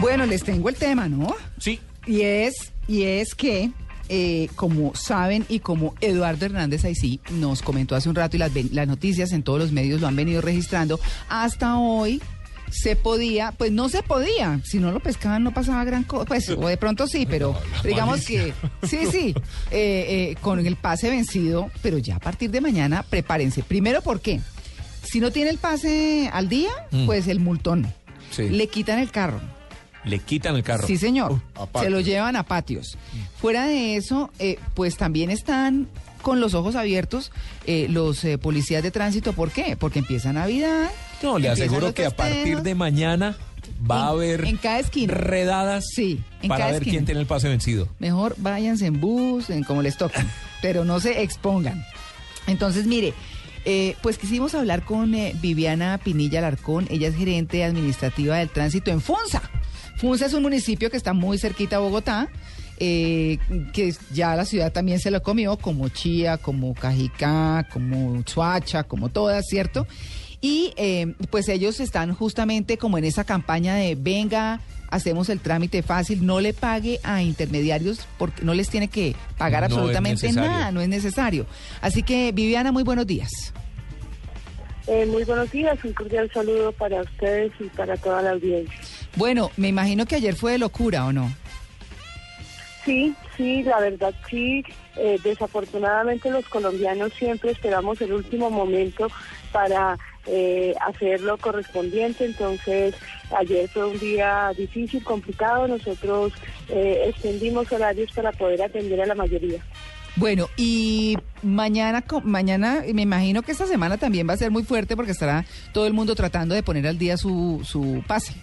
Bueno, les tengo el tema, ¿no? Sí. Y es, y es que, eh, como saben y como Eduardo Hernández ahí sí nos comentó hace un rato y las, las noticias en todos los medios lo han venido registrando, hasta hoy se podía, pues no se podía, si no lo pescaban no pasaba gran cosa, pues o de pronto sí, pero digamos que sí, sí, eh, eh, con el pase vencido, pero ya a partir de mañana prepárense. Primero, ¿por qué? Si no tiene el pase al día, pues el multón. Sí. Le quitan el carro. Le quitan el carro. Sí, señor. Uh, Se lo llevan a patios. Fuera de eso, eh, pues también están con los ojos abiertos eh, los eh, policías de tránsito. ¿Por qué? Porque empieza Navidad. No, le aseguro que a partir de mañana va a haber en cada esquina. redadas Sí, en para cada ver esquina. quién tiene el pase vencido. Mejor váyanse en bus, en como les toque, pero no se expongan. Entonces, mire, eh, pues quisimos hablar con eh, Viviana Pinilla Alarcón, ella es gerente administrativa del tránsito en Funza. Funza es un municipio que está muy cerquita a Bogotá, eh, que ya la ciudad también se lo comió, como Chía, como Cajicá, como Suacha, como todas, ¿cierto? Y eh, pues ellos están justamente como en esa campaña de venga, hacemos el trámite fácil, no le pague a intermediarios porque no les tiene que pagar No absolutamente nada, no es necesario. Así que Viviana, muy buenos días. Eh, muy buenos días, un cordial saludo para ustedes y para toda la audiencia. Bueno, me imagino que ayer fue de locura, ¿o no? Sí, sí, la verdad sí. eh, desafortunadamente los colombianos siempre esperamos el último momento para eh, hacer lo correspondiente. Entonces, ayer fue un día difícil, complicado. Nosotros eh, extendimos horarios para poder atender a la mayoría. Bueno, y mañana, mañana me imagino que esta semana también va a ser muy fuerte porque estará todo el mundo tratando de poner al día su, su pase.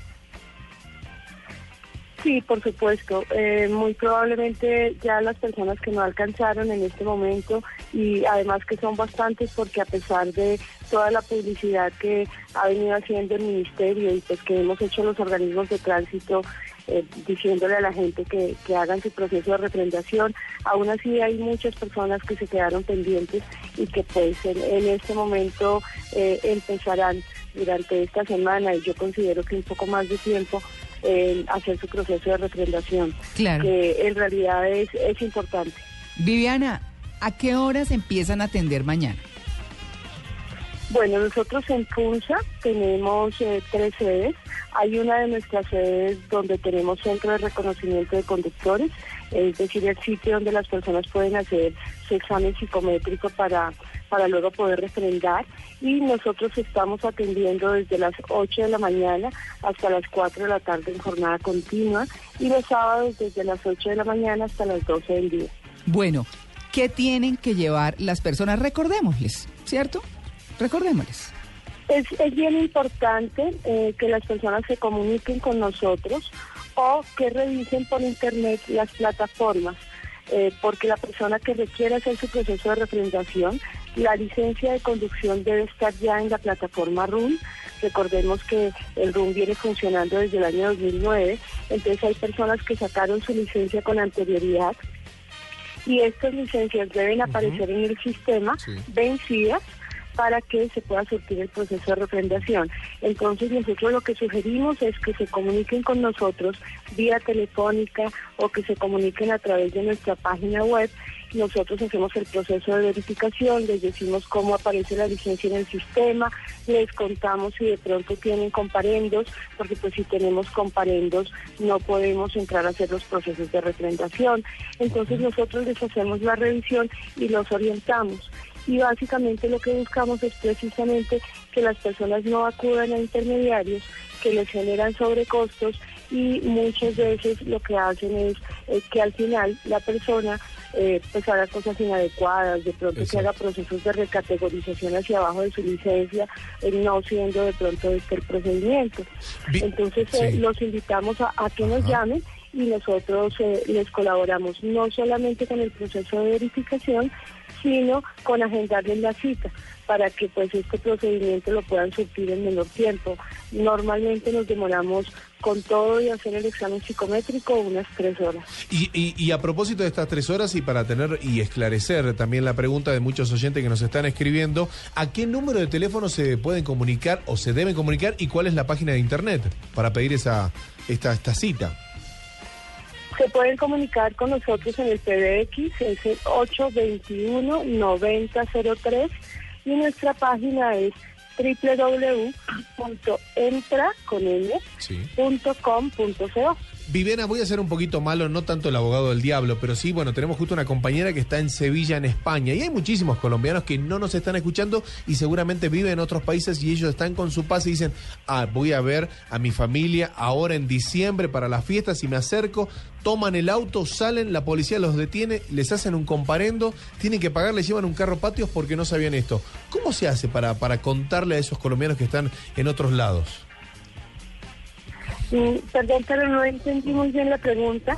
Sí, por supuesto. Eh, muy probablemente ya las personas que no alcanzaron en este momento y además que son bastantes porque a pesar de toda la publicidad que ha venido haciendo el ministerio y pues que hemos hecho los organismos de tránsito eh, diciéndole a la gente que, que hagan su proceso de refrendación, aún así hay muchas personas que se quedaron pendientes y que pues en, en este momento eh, empezarán durante esta semana y yo considero que un poco más de tiempo en hacer su proceso de refrendación, Claro. que en realidad es, es importante. Viviana, ¿a qué horas empiezan a atender mañana? Bueno, nosotros en Punza tenemos eh, tres sedes. Hay una de nuestras sedes donde tenemos centro de reconocimiento de conductores, es decir, el sitio donde las personas pueden hacer su examen psicométrico para, para luego poder refrendar. Y nosotros estamos atendiendo desde las 8 de la mañana hasta las 4 de la tarde en jornada continua y los sábados desde las 8 de la mañana hasta las 12 del día. Bueno, ¿qué tienen que llevar las personas? Recordémosles, ¿cierto? Recordémosles. Es, es bien importante eh, que las personas se comuniquen con nosotros o que revisen por internet las plataformas, eh, porque la persona que requiere hacer su proceso de refrendación, la licencia de conducción debe estar ya en la plataforma RUN. Recordemos que el RUN viene funcionando desde el año 2009, entonces hay personas que sacaron su licencia con anterioridad y estas licencias deben aparecer en el sistema vencidas para que se pueda surtir el proceso de refrendación. Entonces nosotros lo que sugerimos es que se comuniquen con nosotros vía telefónica o que se comuniquen a través de nuestra página web. Nosotros hacemos el proceso de verificación, les decimos cómo aparece la licencia en el sistema, les contamos si de pronto tienen comparendos, porque pues si tenemos comparendos no podemos entrar a hacer los procesos de refrendación. Entonces nosotros les hacemos la revisión y los orientamos y básicamente lo que buscamos es precisamente que las personas no acudan a intermediarios que les generan sobrecostos y muchas veces lo que hacen es, es que al final la persona eh, pues haga cosas inadecuadas, de pronto que haga procesos de recategorización hacia abajo de su licencia, eh, no siendo de pronto este el procedimiento. Vi- Entonces eh, sí. los invitamos a, a que nos llamen y nosotros eh, les colaboramos no solamente con el proceso de verificación, sino con agendarles la cita para que pues este procedimiento lo puedan surtir en menor tiempo. Normalmente nos demoramos con todo y hacer el examen psicométrico unas tres horas. Y, y- y a propósito de estas tres horas y para tener y esclarecer también la pregunta de muchos oyentes que nos están escribiendo, ¿a qué número de teléfono se pueden comunicar o se deben comunicar y cuál es la página de internet para pedir esa esta, esta cita? Se pueden comunicar con nosotros en el PBX, es el 821-9003 y nuestra página es www.entra con N, Sí. Viviana, voy a ser un poquito malo, no tanto el abogado del diablo, pero sí, bueno, tenemos justo una compañera que está en Sevilla, en España, y hay muchísimos colombianos que no nos están escuchando y seguramente viven en otros países y ellos están con su paz y dicen, ah, voy a ver a mi familia ahora en diciembre para las fiestas y me acerco, toman el auto, salen, la policía los detiene, les hacen un comparendo, tienen que pagar, les llevan un carro patios porque no sabían esto. ¿Cómo se hace para, para contarle a esos colombianos que están en otros lados? Perdón, pero no entendí muy bien la pregunta.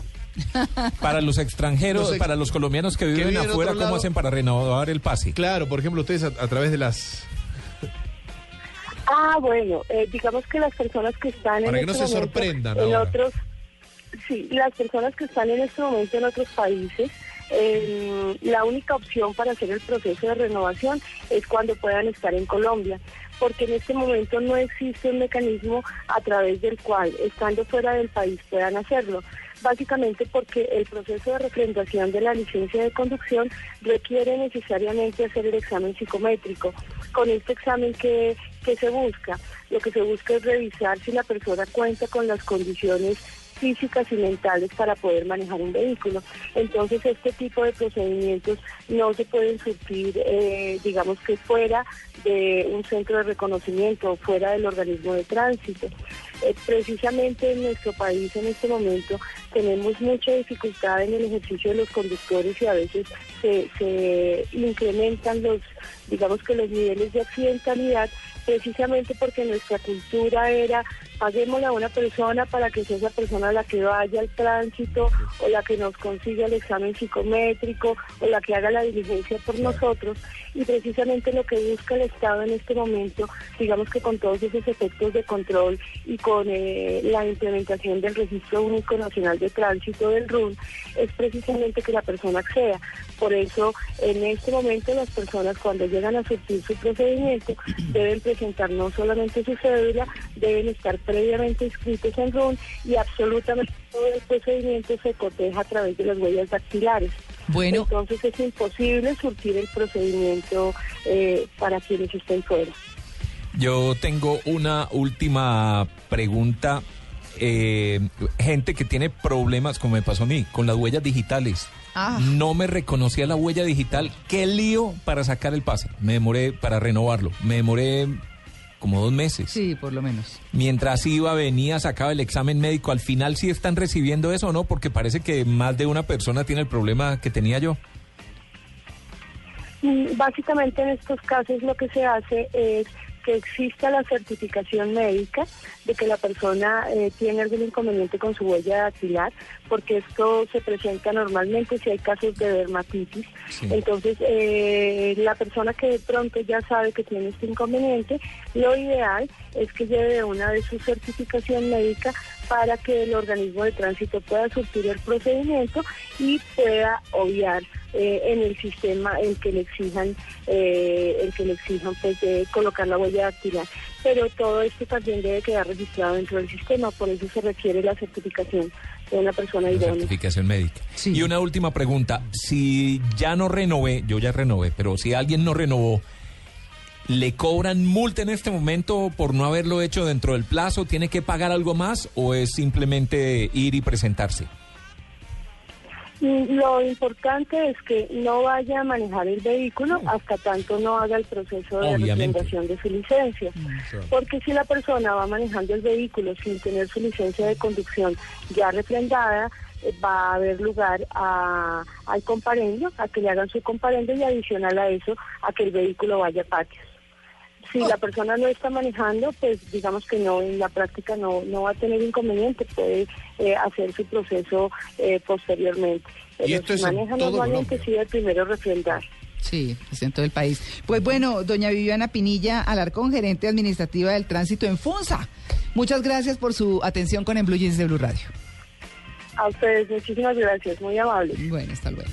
Para los extranjeros, Los ex- para los colombianos que viven viven en afuera, ¿cómo hacen para renovar el pase? Claro, por ejemplo, ustedes a, a través de las... Ah, bueno, eh, digamos que las personas que están Para en que no este se momento sorprendan en ahora. otros, sí, las personas que están en este momento en otros países, eh, la única opción para hacer el proceso de renovación es cuando puedan estar en Colombia, porque en este momento no existe un mecanismo a través del cual, estando fuera del país, puedan hacerlo. Básicamente porque el proceso de refrendación de la licencia de conducción requiere necesariamente hacer el examen psicométrico. Con este examen que, que se busca, lo que se busca es revisar si la persona cuenta con las condiciones físicas y mentales para poder manejar un vehículo. Entonces, este tipo de procedimientos no se pueden surtir, eh, digamos que fuera de un centro de reconocimiento o fuera del organismo de tránsito. Eh, precisamente en nuestro país en este momento tenemos mucha dificultad en el ejercicio de los conductores y a veces se, se incrementan los, digamos que los niveles de accidentalidad precisamente porque nuestra cultura era paguémosle a una persona para que sea esa persona la que vaya al tránsito o la que nos consiga el examen psicométrico o la que haga la diligencia por nosotros y precisamente lo que busca el Estado en este momento, digamos que con todos esos efectos de control y con eh, la implementación del Registro Único Nacional de Tránsito del RUN, es precisamente que la persona acceda. Por eso, en este momento las personas cuando llegan a surtir su procedimiento deben presentar no solamente su cédula, deben estar previamente inscritos en RUN y absolutamente todo el procedimiento se coteja a través de las huellas dactilares. Bueno, Entonces es imposible surtir el procedimiento eh, para quienes estén fuera. Yo tengo una última pregunta. Eh, gente que tiene problemas, como me pasó a mí, con las huellas digitales. Ah. No me reconocía la huella digital. Qué lío para sacar el pase. Me demoré para renovarlo. Me demoré como dos meses. sí, por lo menos. Mientras iba, venía, sacaba el examen médico. Al final sí están recibiendo eso o no, porque parece que más de una persona tiene el problema que tenía yo. Mm, Básicamente en estos casos lo que se hace es que exista la certificación médica de que la persona eh, tiene algún inconveniente con su huella dactilar, porque esto se presenta normalmente si hay casos de dermatitis. Sí. Entonces, eh, la persona que de pronto ya sabe que tiene este inconveniente, lo ideal es que lleve una de su certificación médica para que el organismo de tránsito pueda surtir el procedimiento y pueda obviar eh, en el sistema el que le exijan el que le exijan pues de colocar la huella dactilar pero todo esto también debe quedar registrado dentro del sistema por eso se requiere la certificación de una persona La idónea certificación médica. Sí. Y una última pregunta. Si ya no renové, yo ya renové, pero si alguien no renovó, ¿le cobran multa en este momento por no haberlo hecho dentro del plazo? ¿Tiene que pagar algo más o es simplemente ir y presentarse? Y Lo importante es que no vaya a manejar el vehículo hasta tanto no haga el proceso de refrendación de su licencia. Porque si la persona va manejando el vehículo sin tener su licencia de conducción ya refrendada, eh, va a haber lugar a, al comparendio, a que le hagan su comparendio y adicional a eso, a que el vehículo vaya a patios. Si la persona no está manejando, pues digamos que no, en la práctica no, no va a tener inconveniente, puede eh, hacer su proceso eh, posteriormente. Y Pero esto si es maneja todo normalmente, Colombia. sí, el primero refrendar. Sí, es en todo el país. Pues bueno, doña Viviana Pinilla Alarcón, gerente administrativa del tránsito en Funza. Muchas gracias por su atención con En Blue Jeans de Blue Radio. A ustedes, muchísimas gracias, muy amables. Bueno, hasta luego.